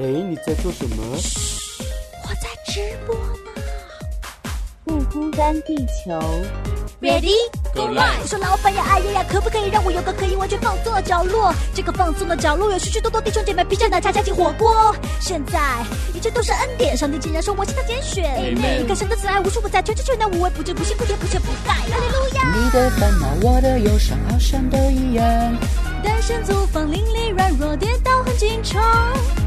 哎，你在做什么？我在直播呢。不孤单，地球。Ready Go live 我说老板呀，哎呀呀，可不可以让我有个可以完全放松的角落？这个放松的角落有许许多多弟兄姐妹披着奶茶加进火锅。现在一切都是恩典，上帝竟然说我是他拣选。Amen 你看神的慈爱无处不在，全知全能无微不至，不辛不甜不缺不盖。哈利路亚。你的烦恼，我的忧伤，好像都一样。单身租房，邻里软弱，跌倒很紧张。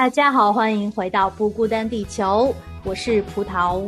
大家好，欢迎回到不孤单地球，我是葡萄。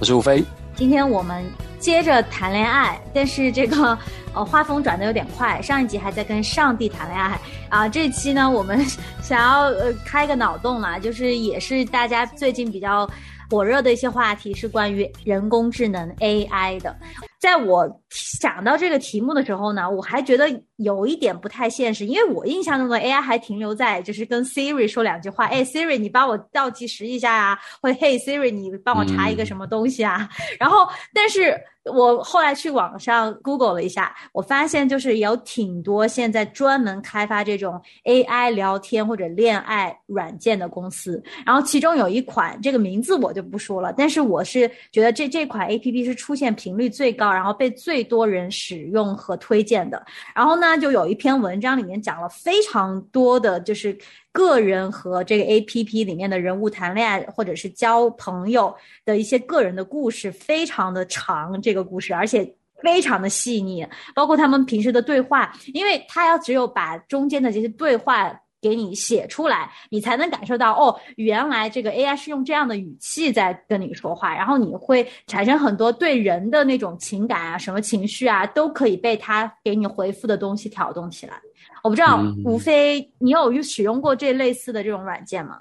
我是吴飞，今天我们接着谈恋爱，但是这个呃画风转的有点快。上一集还在跟上帝谈恋爱啊，这期呢我们 想要呃开个脑洞啦，就是也是大家最近比较火热的一些话题是关于人工智能 AI 的。在我想到这个题目的时候呢，我还觉得有一点不太现实，因为我印象中的 AI 还停留在就是跟 Siri 说两句话，哎，Siri 你帮我倒计时一下啊，或者嘿 Siri 你帮我查一个什么东西啊，然后但是。我后来去网上 Google 了一下，我发现就是有挺多现在专门开发这种 AI 聊天或者恋爱软件的公司，然后其中有一款这个名字我就不说了，但是我是觉得这这款 APP 是出现频率最高，然后被最多人使用和推荐的。然后呢，就有一篇文章里面讲了非常多的就是个人和这个 APP 里面的人物谈恋爱或者是交朋友的一些个人的故事，非常的长这个故事，而且。非常的细腻，包括他们平时的对话，因为他要只有把中间的这些对话给你写出来，你才能感受到哦，原来这个 AI 是用这样的语气在跟你说话，然后你会产生很多对人的那种情感啊，什么情绪啊，都可以被他给你回复的东西挑动起来。我不知道嗯吴飞，你有使用过这类似的这种软件吗？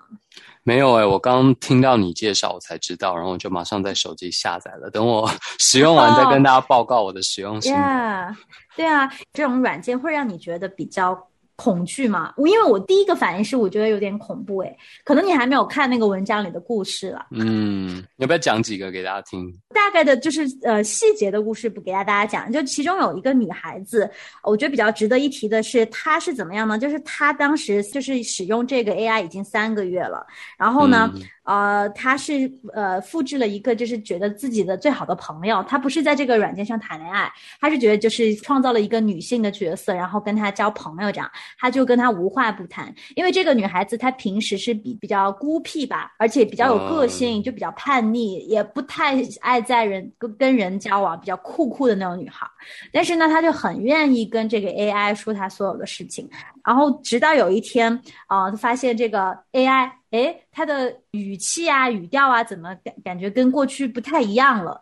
没有哎、我刚听到你介绍我才知道，然后我就马上在手机下载了，等我 使用完再跟大家报告我的使用心得。Yeah，对啊，这种软件会让你觉得比较恐惧嘛？我因为我第一个反应是我觉得有点恐怖诶，可能你还没有看那个文章里的故事了。嗯，要不要讲几个给大家听？大概的就是呃细节的故事不给大家讲，就其中有一个女孩子，我觉得比较值得一提的是她是怎么样呢？就是她当时就是使用这个 AI 已经三个月了，然后呢，嗯呃，他是呃复制了一个就是觉得自己的最好的朋友，他不是在这个软件上谈恋爱，他是觉得就是创造了一个女性的角色，然后跟她交朋友这样，他就跟她无话不谈，因为这个女孩子她平时是比比较孤僻吧，而且比较有个性，就比较叛逆，也不太爱在人跟跟人交往，比较酷酷的那种女孩。但是呢，她就很愿意跟这个 AI 说她所有的事情。然后直到有一天，啊、她发现这个 AI，哎，他的语气啊、语调啊，怎么感感觉跟过去不太一样了？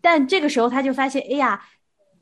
但这个时候他就发现，哎呀。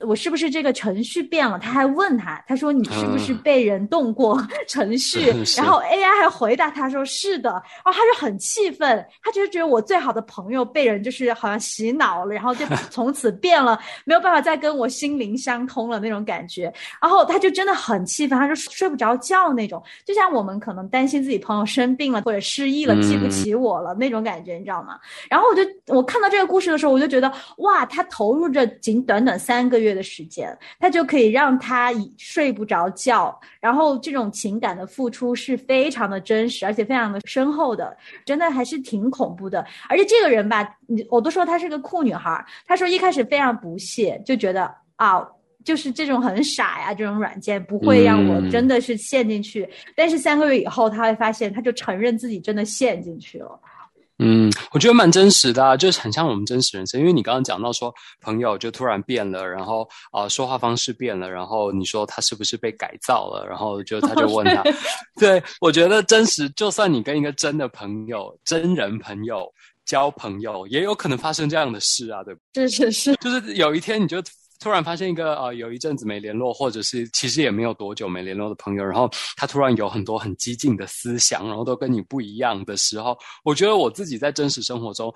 我是不是这个程序变了？他还问他，他说你是不是被人动过 程序？嗯然后 AI 还回答他说是的，然后他就很气愤，他就是觉得我最好的朋友被人就是好像洗脑了，然后就 从此变了，没有办法再跟我心灵相通了那种感觉。然后他就真的很气愤，他就睡不着觉那种，就像我们可能担心自己朋友生病了或者失忆了，嗯记不起我了那种感觉，你知道吗？然后我就我看到这个故事的时候，我就觉得哇，他投入这仅短短三个月的时间，他就可以让他以睡不着觉，然后这种情感的付出是非常的真实，而且非常的深厚的，真的还是挺恐怖的。而且这个人吧，你我都说她是个酷女孩儿，她说一开始非常不屑，就觉得啊。就是这种很傻呀，这种软件不会让我嗯真的是陷进去。但是三个月以后，他会发现，他就承认自己真的陷进去了。嗯，我觉得蛮真实的、啊，就是很像我们真实人生。因为你刚刚讲到说朋友就突然变了，然后啊、呃说话方式变了，然后你说他是不是被改造了，然后就他就问他，对我觉得真实，就算你跟一个真的朋友、真人朋友交朋友，也有可能发生这样的事啊，对不对？是是是，就是有一天你就突然发现一个呃有一阵子没联络，或者是其实也没有多久没联络的朋友，然后他突然有很多很激进的思想，然后都跟你不一样的时候，我觉得我自己在真实生活中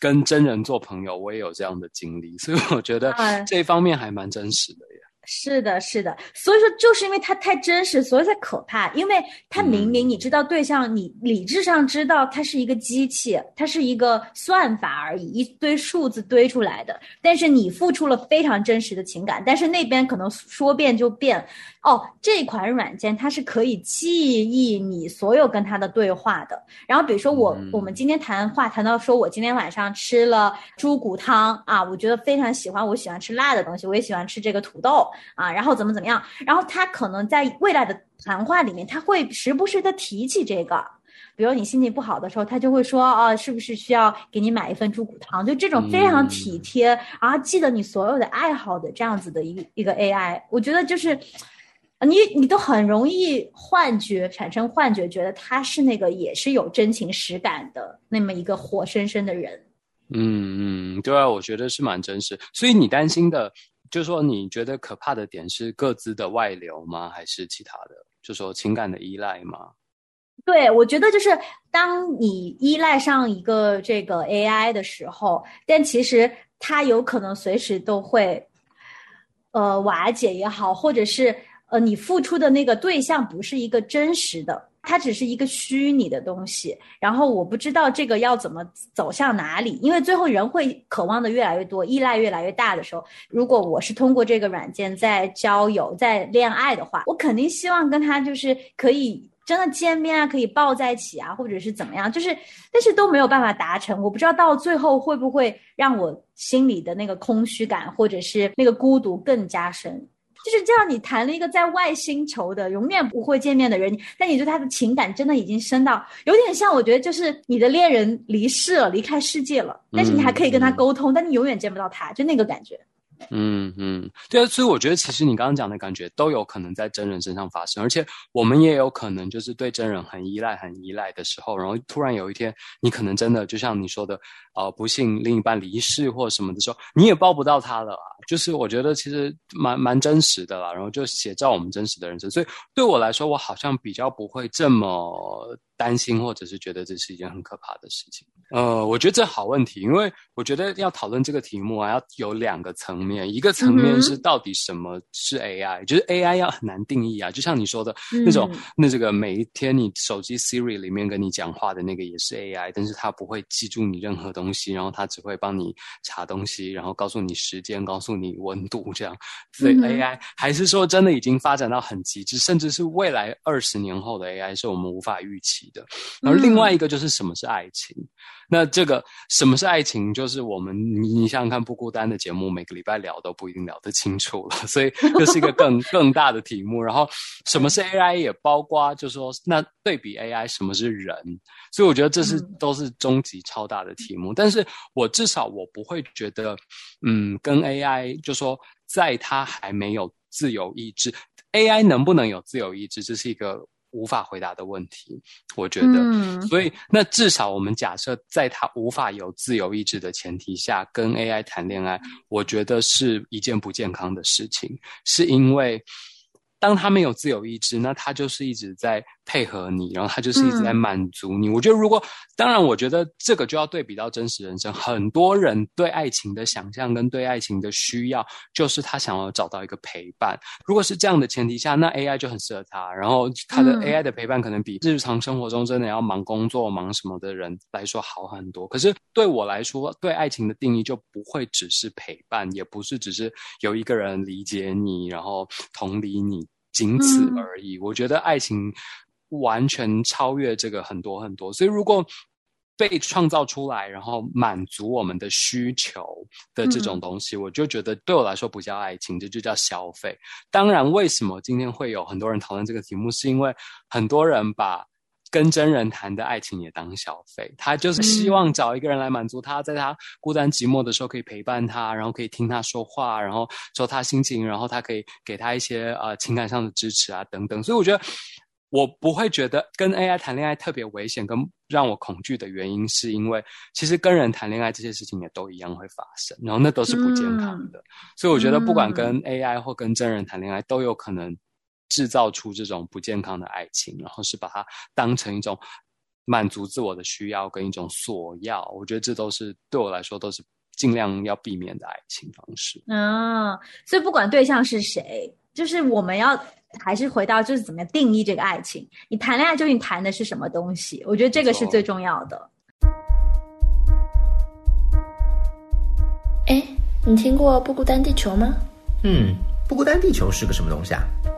跟真人做朋友，我也有这样的经历，所以我觉得这一方面还蛮真实的耶。是的，是的，所以说就是因为它太真实，所以才可怕。因为它明明你知道对象，你理智上知道它是一个机器，它是一个算法而已，一堆数字堆出来的。但是你付出了非常真实的情感，但是那边可能说变就变。哦，这款软件它是可以记忆你所有跟他的对话的。然后比如说我我们今天谈话谈到说我今天晚上吃了猪骨汤啊，我觉得非常喜欢，我喜欢吃辣的东西，我也喜欢吃这个土豆啊，然后怎么怎么样，然后他可能在未来的谈话里面他会时不时的提起这个，比如你心情不好的时候，他就会说哦，是不是需要给你买一份猪骨汤？就这种非常体贴，然后记得你所有的爱好的这样子的一个一个 AI，我觉得就是。你你都很容易幻觉产生幻觉，觉得他是那个也是有真情实感的那么一个活生生的人。嗯嗯，对啊，我觉得是蛮真实。所以你担心的，就是说你觉得可怕的点是各自的外流吗？还是其他的？就说情感的依赖吗？对，我觉得就是当你依赖上一个这个 AI 的时候，但其实它有可能随时都会，呃，瓦解也好，或者是。呃，你付出的那个对象不是一个真实的，它只是一个虚拟的东西。然后我不知道这个要怎么走向哪里，因为最后人会渴望的越来越多，依赖越来越大的时候，如果我是通过这个软件在交友、在恋爱的话，我肯定希望跟他就是可以真的见面啊，可以抱在一起啊，或者是怎么样，就是但是都没有办法达成。我不知道到最后会不会让我心里的那个空虚感或者是那个孤独更加深。就是这样，你谈了一个在外星球的永远不会见面的人，但你对他的情感真的已经深到有点像，我觉得就是你的恋人离世了，离开世界了，但是你还可以跟他沟通，但你永远见不到他，就那个感觉。嗯嗯，对啊，所以我觉得其实你刚刚讲的感觉都有可能在真人身上发生，而且我们也有可能就是对真人很依赖、很依赖的时候，然后突然有一天你可能真的就像你说的，呃，不幸另一半离世或什么的时候，你也抱不到他了啊。就是我觉得其实蛮蛮真实的啦，然后就写照我们真实的人生，所以对我来说，我好像比较不会这么。担心，或者是觉得这是一件很可怕的事情。呃，我觉得这好问题，因为我觉得要讨论这个题目啊，要有两个层面。一个层面是到底什么是 AI，就是 AI 要很难定义啊。就像你说的那种，那这个每一天你手机 Siri 里面跟你讲话的那个也是 AI，但是它不会记住你任何东西，然后它只会帮你查东西，然后告诉你时间，告诉你温度这样。所以 AI 还是说真的已经发展到很极致，甚至是未来二十年后的 AI 是我们无法预期。的，然后另外一个就是什么是爱情？那这个什么是爱情？就是我们你你想想看，不孤单的节目每个礼拜聊都不一定聊得清楚了，所以这是一个更 更大的题目。然后什么是 AI 也包括，就是说那对比 AI 什么是人？所以我觉得这是都是终极超大的题目。但是我至少我不会觉得，嗯，跟 AI 就说在它还没有自由意志，AI 能不能有自由意志？这是一个。无法回答的问题，我觉得，所以那至少我们假设，在他无法有自由意志的前提下，跟 AI 谈恋爱，我觉得是一件不健康的事情，是因为。当他没有自由意志，那他就是一直在配合你，然后他就是一直在满足你。我觉得，如果当然，我觉得这个就要对比到真实人生。很多人对爱情的想象跟对爱情的需要，就是他想要找到一个陪伴。如果是这样的前提下，那 AI 就很适合他。然后他的 AI 的陪伴可能比日常生活中真的要忙工作、忙什么的人来说好很多。可是对我来说，对爱情的定义就不会只是陪伴，也不是只是有一个人理解你，然后同理你。仅此而已。我觉得爱情完全超越这个很多很多。所以，如果被创造出来，然后满足我们的需求的这种东西，我就觉得对我来说不叫爱情，这就叫消费。当然，为什么今天会有很多人讨论这个题目，是因为很多人把。跟真人谈的爱情也当消费，他就是希望找一个人来满足他，在他孤单寂寞的时候可以陪伴他，然后可以听他说话，然后说他心情，然后他可以给他一些呃情感上的支持啊等等。所以我觉得我不会觉得跟 AI 谈恋爱特别危险，跟让我恐惧的原因，是因为其实跟人谈恋爱这些事情也都一样会发生，然后那都是不健康的。所以我觉得不管跟 AI 或跟真人谈恋爱，都有可能制造出这种不健康的爱情，然后是把它当成一种满足自我的需要跟一种索要。我觉得这都是对我来说都是尽量要避免的爱情方式。嗯，所以不管对象是谁，就是我们要。还是回到就是怎么样定义这个爱情？你谈恋爱究竟谈的是什么东西？我觉得这个是最重要的。哎，你听过不孤单地球吗？嗯，不孤单地球是个什么东西啊？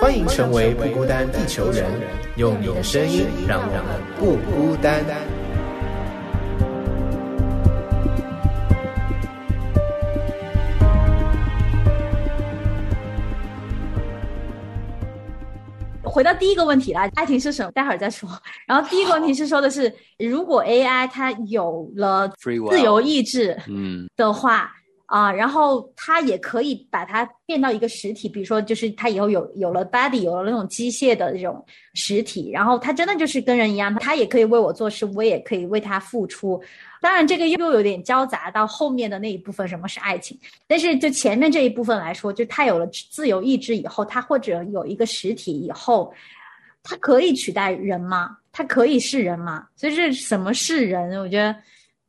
欢迎成为不孤单地球人，用你的声音让我们不孤单。回到第一个问题啦，爱情是什么？待会儿再说。然后第一个问题是说的是，如果 AI 它有了自由意志，嗯的话啊，然后它也可以把它变到一个实体，比如说就是它以后有有了 body，有了那种机械的这种实体，然后它真的就是跟人一样，它也可以为我做事，我也可以为它付出。当然，这个又有点交杂到后面的那一部分，什么是爱情？但是就前面这一部分来说，就他有了自由意志以后，他或者有一个实体以后，他可以取代人吗？他可以是人吗？所以这什么是人？我觉得，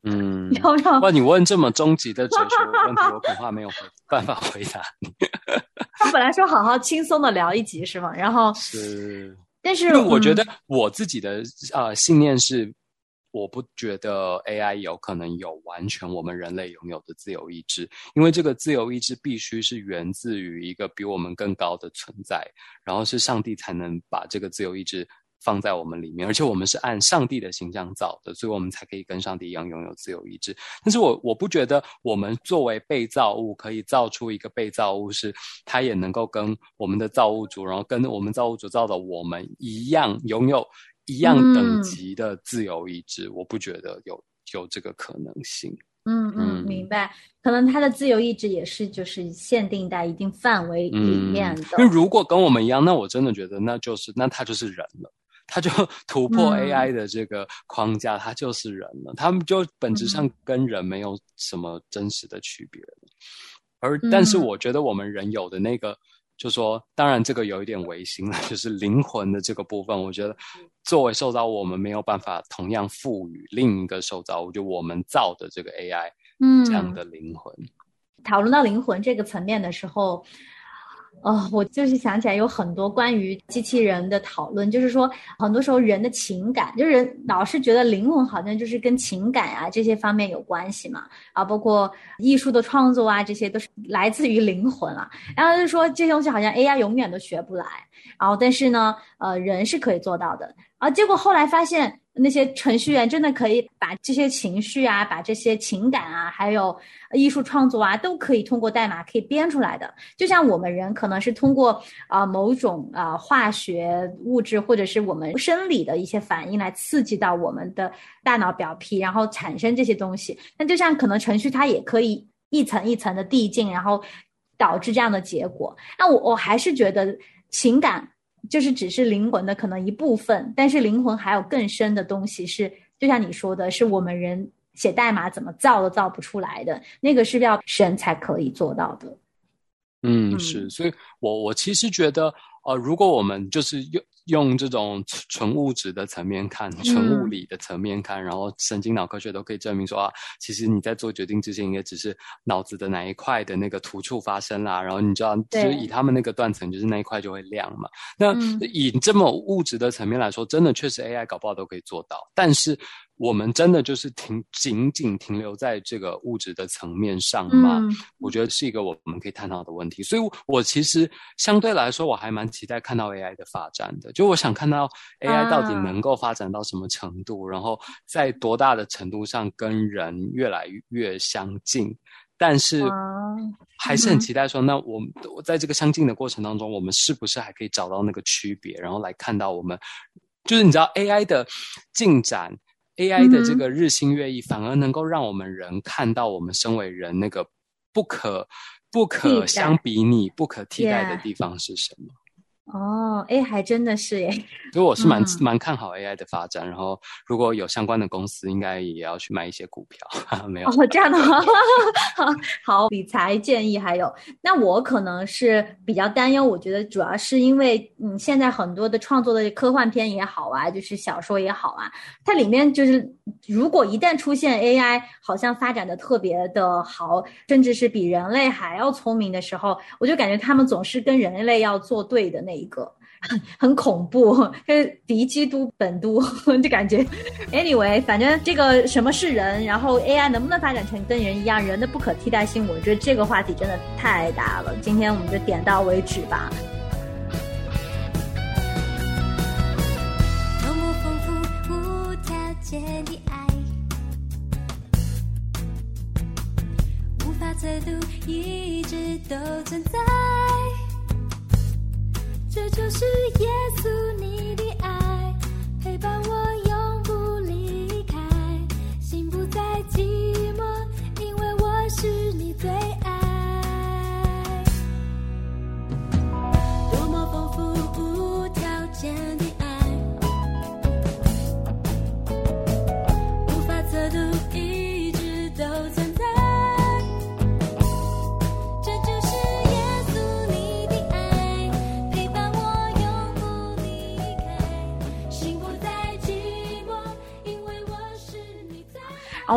嗯，要让哇，你问这么终极的哲学问题，我恐怕没有办法回答你。他本来说好好轻松的聊一集是吗？然后 是，但是我觉得我自己的呃信念是。我不觉得 AI 有可能有完全我们人类拥有的自由意志，因为这个自由意志必须是源自于一个比我们更高的存在，然后是上帝才能把这个自由意志放在我们里面，而且我们是按上帝的形象造的，所以我们才可以跟上帝一样拥有自由意志。但是我我不觉得我们作为被造物可以造出一个被造物，是它也能够跟我们的造物主，然后跟我们造物主造的我们一样拥有。一样等级的自由意志，我不觉得有有这个可能性。嗯嗯，明白。可能他的自由意志也是就是限定在一定范围里面的。因为如果跟我们一样，那我真的觉得那就是那他就是人了，他就 突破 AI 的这个框架，他就是人了。他们就本质上跟人没有什么真实的区别。而但是我觉得我们人有的那个。就说，当然这个有一点违心了，就是灵魂的这个部分，我觉得作为受造物，我们没有办法同样赋予另一个受造物，就我们造的这个 AI，嗯，这样的灵魂。讨论到灵魂这个层面的时候。哦，我就是想起来有很多关于机器人的讨论，就是说很多时候人的情感，就是人老是觉得灵魂好像就是跟情感啊这些方面有关系嘛，啊，包括艺术的创作啊，这些都是来自于灵魂啊。然后就说这东西好像 AI 永远都学不来，然后但是呢，呃，人是可以做到的。啊，结果后来发现。那些程序员真的可以把这些情绪啊，把这些情感啊，还有艺术创作啊，都可以通过代码可以编出来的。就像我们人可能是通过啊某种啊化学物质或者是我们生理的一些反应来刺激到我们的大脑表皮，然后产生这些东西。那就像可能程序它也可以一层一层的递进，然后导致这样的结果。那我我还是觉得情感。就是只是灵魂的可能一部分，但是灵魂还有更深的东西，是就像你说的，是我们人写代码怎么造都造不出来的，那个是要神才可以做到的。嗯，是，所以我我其实觉得，呃，如果我们就是用。用这种纯物质的层面看，纯物理的层面看，然后神经脑科学都可以证明说啊，其实你在做决定之前，也只是脑子的哪一块的那个突触发生啦，然后你知道，就是以他们那个断层，就是那一块就会亮嘛。那以这么物质的层面来说，真的确实 AI 搞不好都可以做到。但是我们真的就是停仅仅停留在这个物质的层面上吗？嗯我觉得是一个我们可以探讨的问题。所以我，我其实相对来说，我还蛮期待看到 AI 的发展的。就我想看到 AI 到底啊能够发展到什么程度，然后在多大的程度上跟人越来越相近。但是啊还是很期待说，那我们我在这个相近的过程当中，我们是不是还可以找到那个区别，然后来看到我们，就是你知道 AI 的进展，AI 的这个日新月异，反而能够让我们人看到我们身为人那个不可不可相比拟、不可替代的地方是什么？哦，哎，还真的是耶。所以我是蛮、嗯蛮看好 AI 的发展，然后如果有相关的公司，应该也要去买一些股票。没有，哦，这样的吗？好，理财建议还有，那我可能是比较担忧，我觉得主要是因为，嗯，现在很多的创作的科幻片也好啊，就是小说也好啊，它里面就是如果一旦出现 AI 好像发展的特别的好，甚至是比人类还要聪明的时候，我就感觉他们总是跟人类要作对的那一个。很恐怖，就是敌基督本都，就感觉。Anyway，反正这个什么是人，然后 AI 能不能发展成跟人一样，人的不可替代性，我觉得这个话题真的太大了。今天我们就点到为止吧。多么丰富无，法测度，一直都存在。这就是耶稣。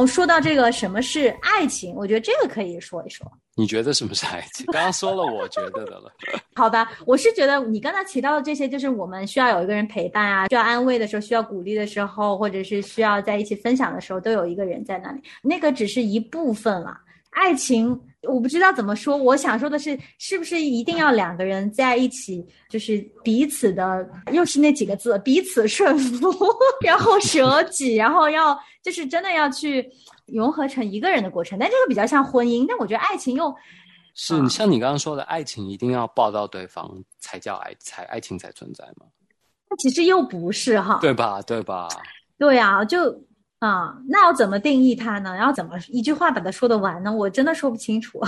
后说到这个什么是爱情，我觉得这个可以说一说。你觉得什么是爱情？刚刚说了我觉得的了。好吧，我是觉得你刚才提到的这些，就是我们需要有一个人陪伴啊，需要安慰的时候，需要鼓励的时候，或者是需要在一起分享的时候，都有一个人在那里。那个只是一部分了。爱情，我不知道怎么说。我想说的是，是不是一定要两个人在一起，就是彼此的，又是那几个字，彼此顺服，然后舍己，然后要就是真的要去融合成一个人的过程。但这个比较像婚姻，但我觉得爱情又是你像你刚刚说的，爱情一定要抱到对方才叫爱，才爱情才存在吗？那其实又不是哈。对吧？对吧？对啊，就啊，那要怎么定义它呢？要怎么一句话把它说得完呢？我真的说不清楚。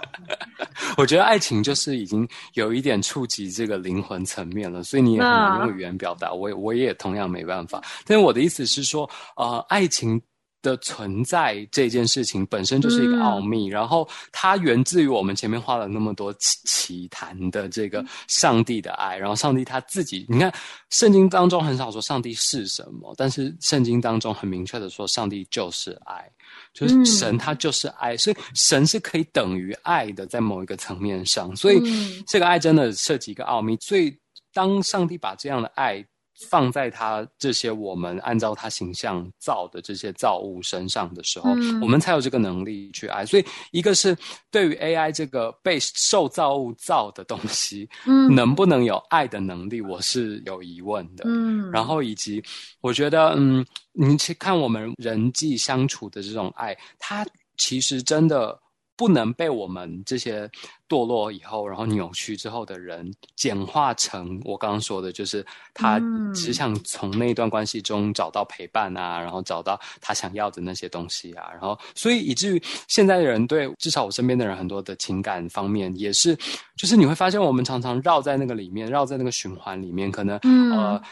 我觉得爱情就是已经有一点触及这个灵魂层面了，所以你也很难用语言表达。我也我也同样没办法。但是我的意思是说，呃，爱情。的存在这件事情本身就是一个奥秘，然后它源自于我们前面花了那么多奇奇谈的这个上帝的爱，然后上帝他自己，你看圣经当中很少说上帝是什么，但是圣经当中很明确的说上帝就是爱，就是神他就是爱，所以神是可以等于爱的，在某一个层面上，所以这个爱真的涉及一个奥秘，所以当上帝把这样的爱。放在他这些我们按照他形象造的这些造物身上的时候，嗯我们才有这个能力去爱。所以，一个是对于 AI 这个被受造物造的东西，嗯能不能有爱的能力，我是有疑问的。嗯，然后以及我觉得，嗯，你去看我们人际相处的这种爱，它其实真的。不能被我们这些堕落以后，然后扭曲之后的人简化成我刚刚说的，就是他只想从那一段关系中找到陪伴啊，然后找到他想要的那些东西啊，然后所以以至于现在的人对至少我身边的人很多的情感方面也是，就是你会发现我们常常绕在那个里面，绕在那个循环里面，可能、嗯、呃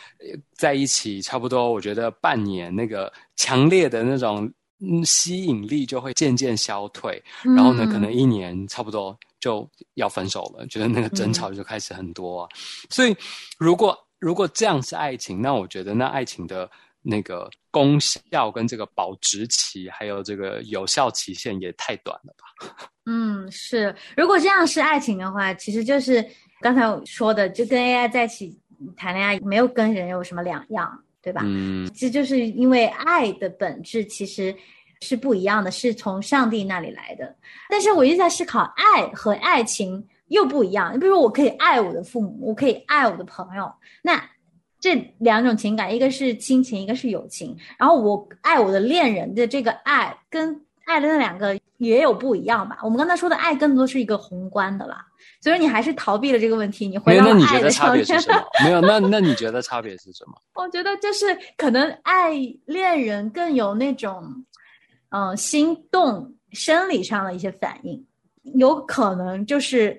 在一起差不多，我觉得半年那个强烈的那种。嗯，吸引力就会渐渐消退，然后呢，可能一年差不多就要分手了，觉得那个争吵就开始很多、啊。所以，如果如果这样是爱情，那我觉得那爱情的那个功效跟这个保质期，还有这个有效期限也太短了吧？嗯，是。如果这样是爱情的话，其实就是刚才我说的，就跟 AI 在一起谈恋爱，没有跟人有什么两样。对吧？嗯，这就是因为爱的本质其实是不一样的，是从上帝那里来的。但是我一直在思考，爱和爱情又不一样。你比如说，我可以爱我的父母，我可以爱我的朋友，那这两种情感，一个是亲情，一个是友情。然后我爱我的恋人的这个爱，跟爱的那两个也有不一样吧？我们刚才说的爱更多是一个宏观的啦。所以你还是逃避了这个问题，你回到那你觉得爱的上面。差别是什么？没有，那那你觉得差别是什么？我觉得就是可能爱恋人更有那种，嗯、心动生理上的一些反应，有可能就是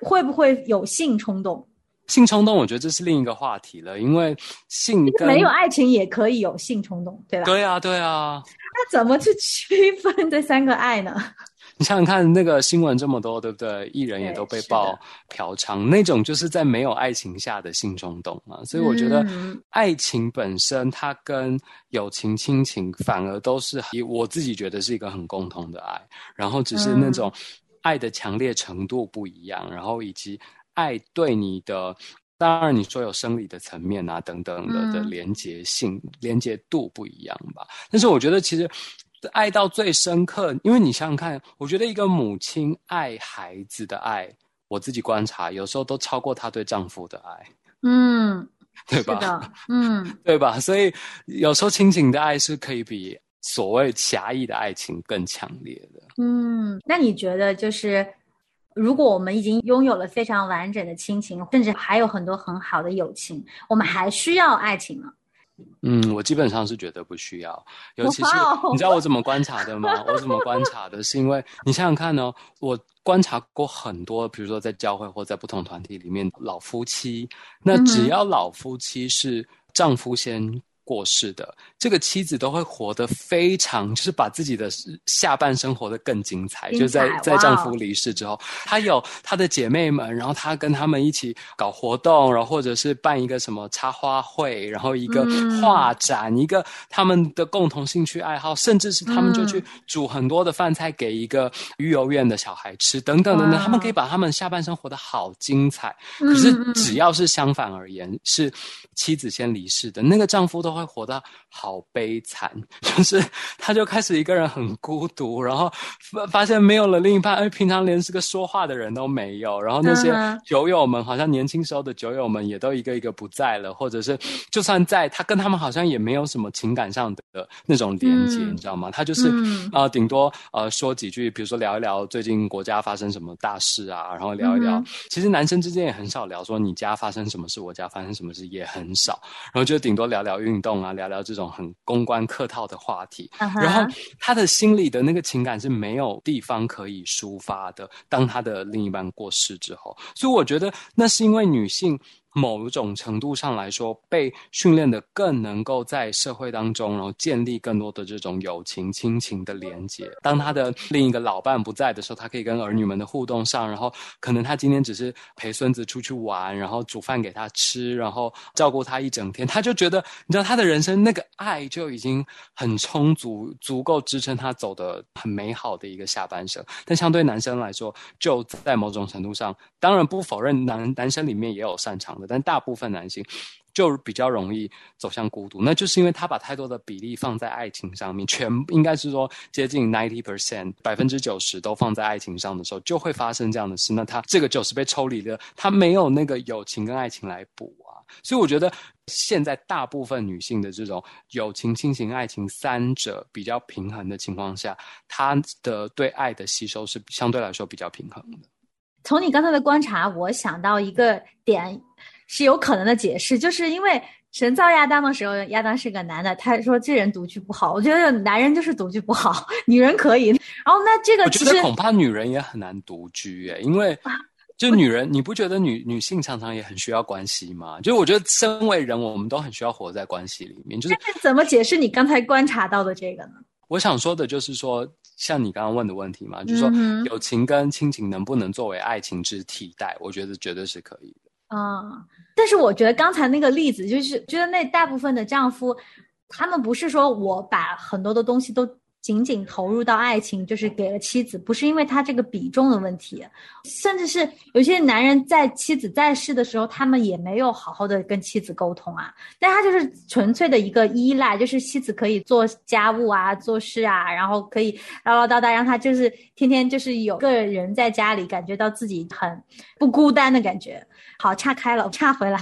会不会有性冲动？性冲动，我觉得这是另一个话题了，因为性没有爱情也可以有性冲动，对吧？对啊，对啊。那怎么去区分这三个爱呢？你想想看，那个新闻这么多，对不对？艺人也都被是的爆嫖娼，那种就是在没有爱情下的性冲动嘛。所以我觉得嗯，爱情本身它跟友情、亲情反而都是以我自己觉得是一个很共同的爱，然后只是那种爱的强烈程度不一样，然后以及爱对你的。当然，你说有生理的层面啊，等等的的嗯连结性、连结度不一样吧。但是我觉得其实爱到最深刻，因为你想想看，我觉得一个母亲爱孩子的爱，我自己观察，有时候都超过她对丈夫的爱，嗯，对吧？嗯，对吧？所以有时候亲情的爱是可以比所谓狭义的爱情更强烈的。嗯，那你觉得就是，如果我们已经拥有了非常完整的亲情，甚至还有很多很好的友情，我们还需要爱情吗？嗯，我基本上是觉得不需要，尤其是你知道我怎么观察的吗？我怎么观察的？是因为你想想看呢、我观察过很多，比如说在教会或在不同团体里面，老夫妻，那只要老夫妻是丈夫先过世的，这个妻子都会活得非常，就是把自己的下半生活得更精彩，精就在在丈夫离世之后，她有她的姐妹们，然后她跟她们一起搞活动，然后或者是办一个什么插花会，然后一个嗯。画展，一个他们的共同兴趣爱好，甚至是他们就去嗯。煮很多的饭菜给一个育幼院的小孩吃，等等等等，哇他们可以把他们下半生活得好精彩。嗯。可是只要是相反而言，是妻子先离世的那个丈夫都会活得好悲惨，就是他就开始一个人很孤独，然后发发现没有了另一半，哎，平常连是个说话的人都没有，然后那些酒友们好像年轻时候的酒友们也都一个一个不在了，或者是就算在，他跟他们好像也没有什么情感上的那种连接，嗯。你知道吗？他就是嗯。呃，顶多呃说几句，比如说聊一聊最近国家发生什么大事啊，然后聊一聊。嗯其实男生之间也很少聊说你家发生什么事，我家发生什么事也很少，然后就顶多聊聊运动啊，聊聊这种很公关客套的话题。然后他的心里的那个情感是没有地方可以抒发的。当他的另一半过世之后，所以我觉得那是因为女性。某种程度上来说，被训练的更能够在社会当中，然后建立更多的这种友情、亲情的连接。当他的另一个老伴不在的时候，他可以跟儿女们的互动上，然后可能他今天只是陪孙子出去玩，然后煮饭给他吃，然后照顾他一整天，他就觉得，你知道，他的人生那个爱就已经很充足，足够支撑他走的很美好的一个下半生。但相对男生来说，就在某种程度上，当然不否认男男生里面也有擅长的，但大部分男性。就比较容易走向孤独，那就是因为他把太多的比例放在爱情上面，全应该是说接近 ninety percent 百分之九十都放在爱情上的时候，就会发生这样的事。那他这个九十被抽离了，他没有那个友情跟爱情来补啊。所以我觉得现在大部分女性的这种友情、亲情、爱情三者比较平衡的情况下，她的对爱的吸收是相对来说比较平衡的。从你刚才的观察，我想到一个点是有可能的解释，就是因为神造亚当的时候，亚当是个男的，他说这人独居不好。我觉得男人就是独居不好，女人可以。然后那这个我其实觉得恐怕女人也很难独居耶，因为就女人，你不觉得女女性常常也很需要关系吗？就我觉得身为人，我们都很需要活在关系里面。就是怎么解释你刚才观察到的这个呢？我想说的就是说，像你刚刚问的问题嘛，就是说友情跟亲情能不能作为爱情之替代？我觉得绝对是可以的。啊、但是我觉得刚才那个例子，就是觉得那大部分的丈夫，他们不是说我把很多的东西都仅仅投入到爱情，就是给了妻子，不是因为他这个比重的问题，甚至是有些男人在妻子在世的时候，他们也没有好好的跟妻子沟通啊，但他就是纯粹的一个依赖，就是妻子可以做家务啊、做事啊，然后可以唠唠叨叨，让他就是天天就是有个人在家里，感觉到自己很不孤单的感觉。好，岔开了，岔回来，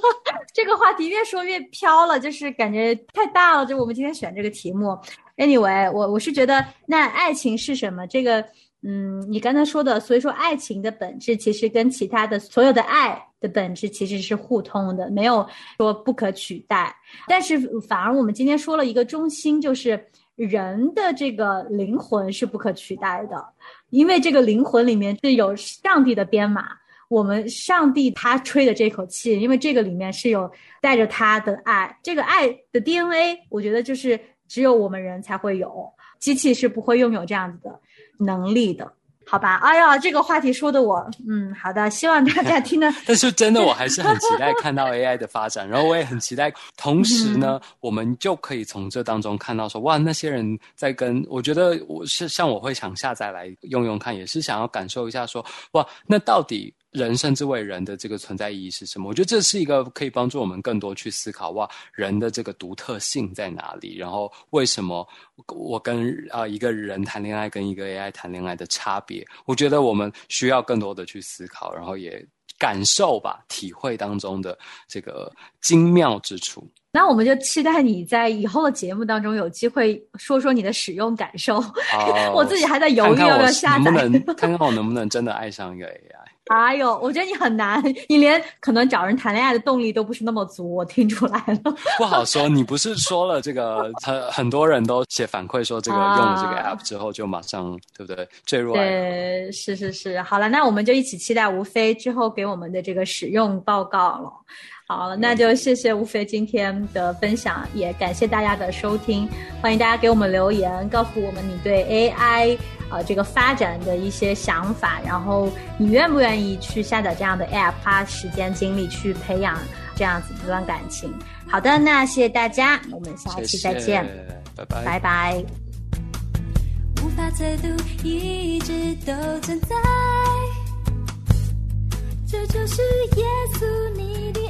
这个话题越说越飘了，就是感觉太大了。就我们今天选这个题目，anyway，我我是觉得，那爱情是什么？这个，嗯，你刚才说的，所以说爱情的本质其实跟其他的所有的爱的本质其实是互通的，没有说不可取代。但是反而我们今天说了一个中心，就是人的这个灵魂是不可取代的，因为这个灵魂里面是有上帝的编码。我们上帝他吹的这口气，因为这个里面是有带着他的爱，这个爱的 DNA，我觉得就是只有我们人才会有，机器是不会拥有这样子的能力的，好吧？哎呀，这个话题说的我，嗯，好的，希望大家听的。但是真的，我还是很期待看到 AI 的发展，然后我也很期待，同时呢，我们就可以从这当中看到说，哇，那些人在跟，我觉得我是像我会想下载来用用看，也是想要感受一下说，哇，那到底。人甚至为人的这个存在意义是什么？我觉得这是一个可以帮助我们更多去思考哇，人的这个独特性在哪里？然后为什么我跟啊一个人谈恋爱跟一个 AI 谈恋爱的差别？我觉得我们需要更多的去思考，然后也感受吧，体会当中的这个精妙之处。那我们就期待你在以后的节目当中有机会说说你的使用感受。我自己还在犹豫要不要下载，看看我能不能真的爱上一个 AI。哎呦，我觉得你很难，你连可能找人谈恋爱的动力都不是那么足，我听出来了。不好说，你不是说了这个，很很多人都写反馈说，这个用了这个 app 之后就马上，对不对？坠入爱对，是是是。好了，那我们就一起期待吴飞之后给我们的这个使用报告了。好，那就谢谢吴飞今天的分享，也感谢大家的收听。欢迎大家给我们留言，告诉我们你对 AI 呃这个发展的一些想法，然后你愿不愿意去下载这样的 App，花时间精力去培养这样子一段感情。好的，那谢谢大家，我们下期再见，拜拜，拜拜。无法测度，一直都存在。这就是耶稣你的